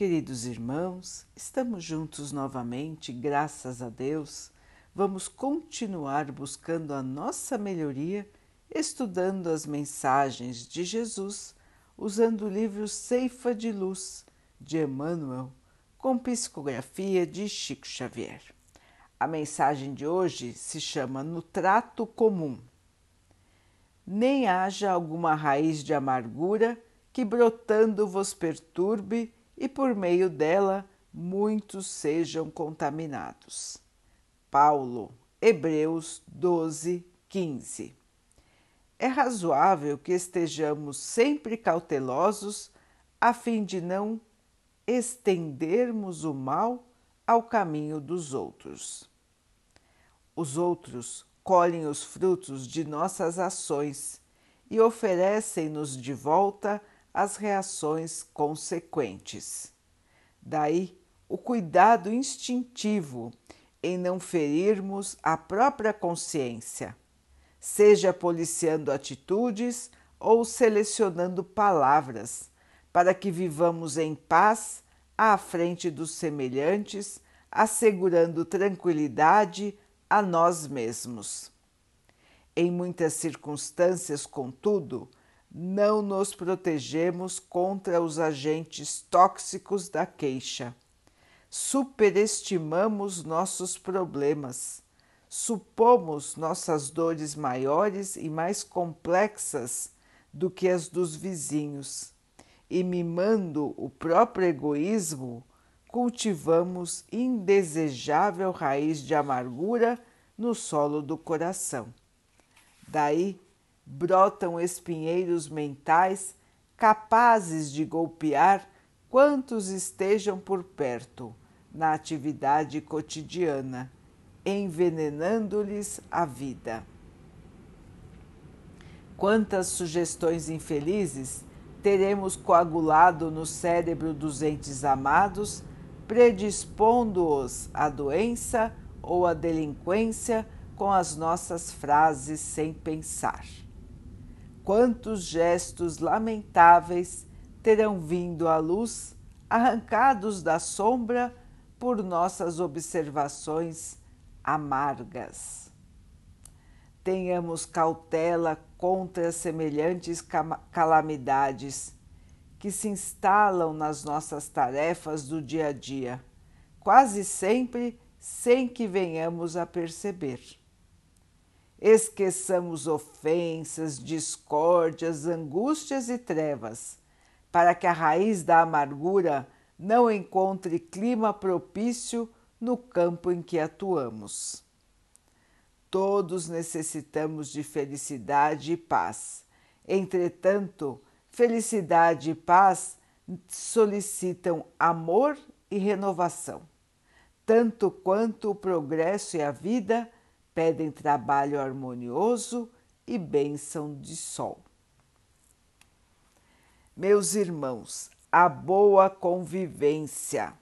Queridos irmãos, estamos juntos novamente, graças a Deus. Vamos continuar buscando a nossa melhoria, estudando as mensagens de Jesus, usando o livro Ceifa de Luz de Emmanuel, com psicografia de Chico Xavier. A mensagem de hoje se chama No Trato Comum. Nem haja alguma raiz de amargura que brotando vos perturbe e por meio dela muitos sejam contaminados. Paulo, Hebreus 12, 15. É razoável que estejamos sempre cautelosos a fim de não estendermos o mal ao caminho dos outros. Os outros colhem os frutos de nossas ações e oferecem-nos de volta as reações consequentes. Daí o cuidado instintivo em não ferirmos a própria consciência, seja policiando atitudes ou selecionando palavras, para que vivamos em paz à frente dos semelhantes, assegurando tranquilidade a nós mesmos. Em muitas circunstâncias, contudo, não nos protegemos contra os agentes tóxicos da queixa. Superestimamos nossos problemas, supomos nossas dores maiores e mais complexas do que as dos vizinhos, e mimando o próprio egoísmo, cultivamos indesejável raiz de amargura no solo do coração. Daí brotam espinheiros mentais capazes de golpear quantos estejam por perto na atividade cotidiana, envenenando-lhes a vida. Quantas sugestões infelizes teremos coagulado no cérebro dos entes amados, predispondo-os à doença ou à delinquência com as nossas frases sem pensar quantos gestos lamentáveis terão vindo à luz, arrancados da sombra por nossas observações amargas. Tenhamos cautela contra semelhantes calamidades que se instalam nas nossas tarefas do dia a dia, quase sempre sem que venhamos a perceber esqueçamos ofensas, discórdias, angústias e trevas, para que a raiz da amargura não encontre clima propício no campo em que atuamos. Todos necessitamos de felicidade e paz. Entretanto, felicidade e paz solicitam amor e renovação, tanto quanto o progresso e a vida pedem trabalho harmonioso e bênção de sol. Meus irmãos, a boa convivência,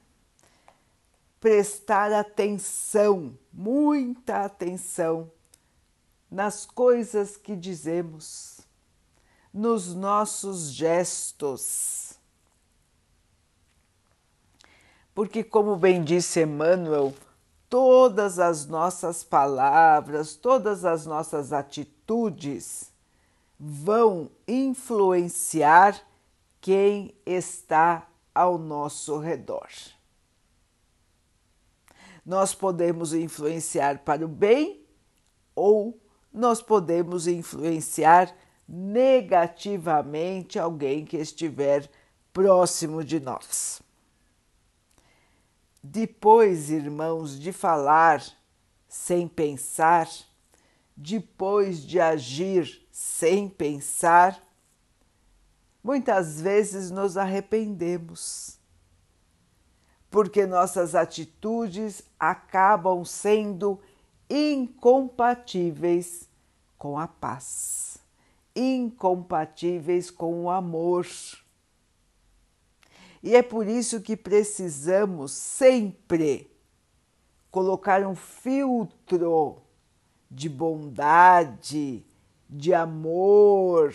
prestar atenção, muita atenção nas coisas que dizemos, nos nossos gestos. Porque, como bem disse Emmanuel, todas as nossas palavras, todas as nossas atitudes vão influenciar quem está ao nosso redor. Nós podemos influenciar para o bem ou nós podemos influenciar negativamente alguém que estiver próximo de nós. Depois, irmãos, de falar sem pensar, depois de agir sem pensar, muitas vezes nos arrependemos, porque nossas atitudes acabam sendo incompatíveis com a paz, incompatíveis com o amor e é por isso que precisamos sempre colocar um filtro de bondade, de amor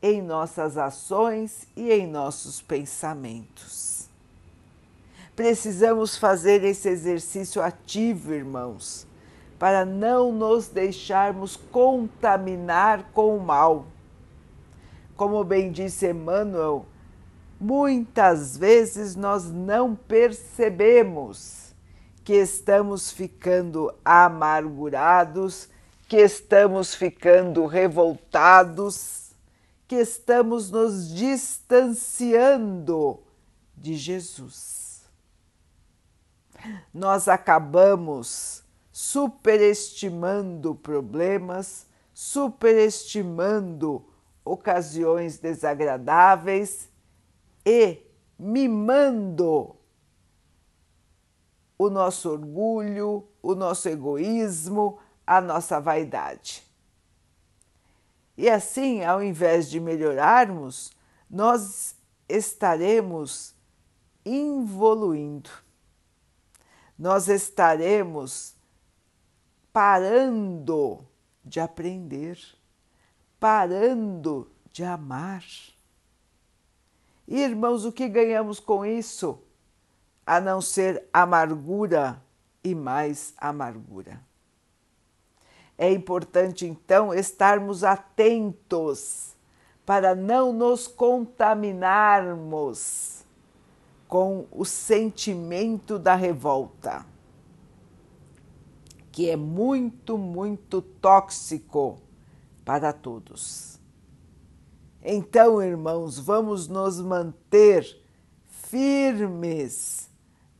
em nossas ações e em nossos pensamentos. Precisamos fazer esse exercício ativo, irmãos, para não nos deixarmos contaminar com o mal. Como bem disse Emmanuel, muitas vezes nós não percebemos que estamos ficando amargurados, que estamos ficando revoltados, que estamos nos distanciando de Jesus. Nós acabamos superestimando problemas, superestimando ocasiões desagradáveis e mimando o nosso orgulho, o nosso egoísmo, a nossa vaidade. E assim, ao invés de melhorarmos, nós estaremos evoluindo. Nós estaremos parando de aprender, parando de amar. Irmãos, o que ganhamos com isso? A não ser amargura e mais amargura. É importante então estarmos atentos para não nos contaminarmos com o sentimento da revolta, que é muito, muito tóxico para todos. Então, irmãos, vamos nos manter firmes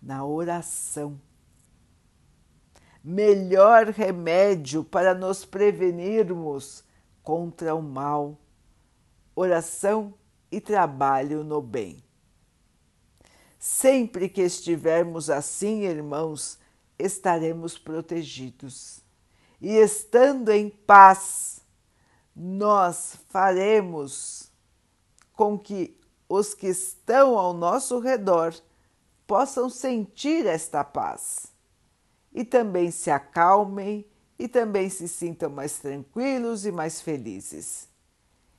na oração. Melhor remédio para nos prevenirmos contra o mal, oração e trabalho no bem. Sempre que estivermos assim, irmãos, estaremos protegidos. E estando em paz, nós faremos com que os que estão ao nosso redor possam sentir esta paz e também se acalmem e também se sintam mais tranquilos e mais felizes.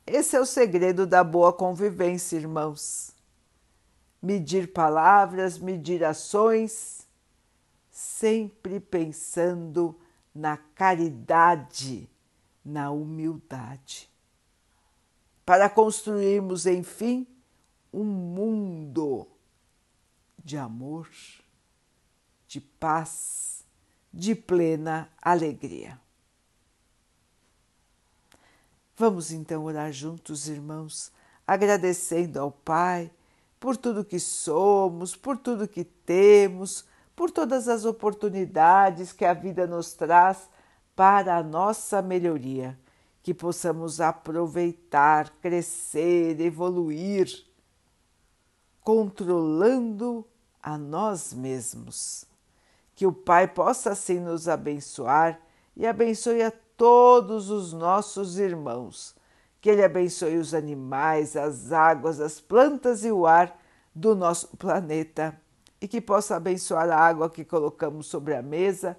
Esse é o segredo da boa convivência, irmãos. Medir palavras, medir ações, sempre pensando na caridade na humildade, para construirmos, enfim, um mundo de amor, de paz, de plena alegria. Vamos então orar juntos, irmãos, agradecendo ao Pai por tudo que somos, por tudo que temos, por todas as oportunidades que a vida nos traz para a nossa melhoria, que possamos aproveitar, crescer, evoluir, controlando a nós mesmos. Que o Pai possa assim nos abençoar e abençoe a todos os nossos irmãos. Que Ele abençoe os animais, as águas, as plantas e o ar do nosso planeta e que possa abençoar a água que colocamos sobre a mesa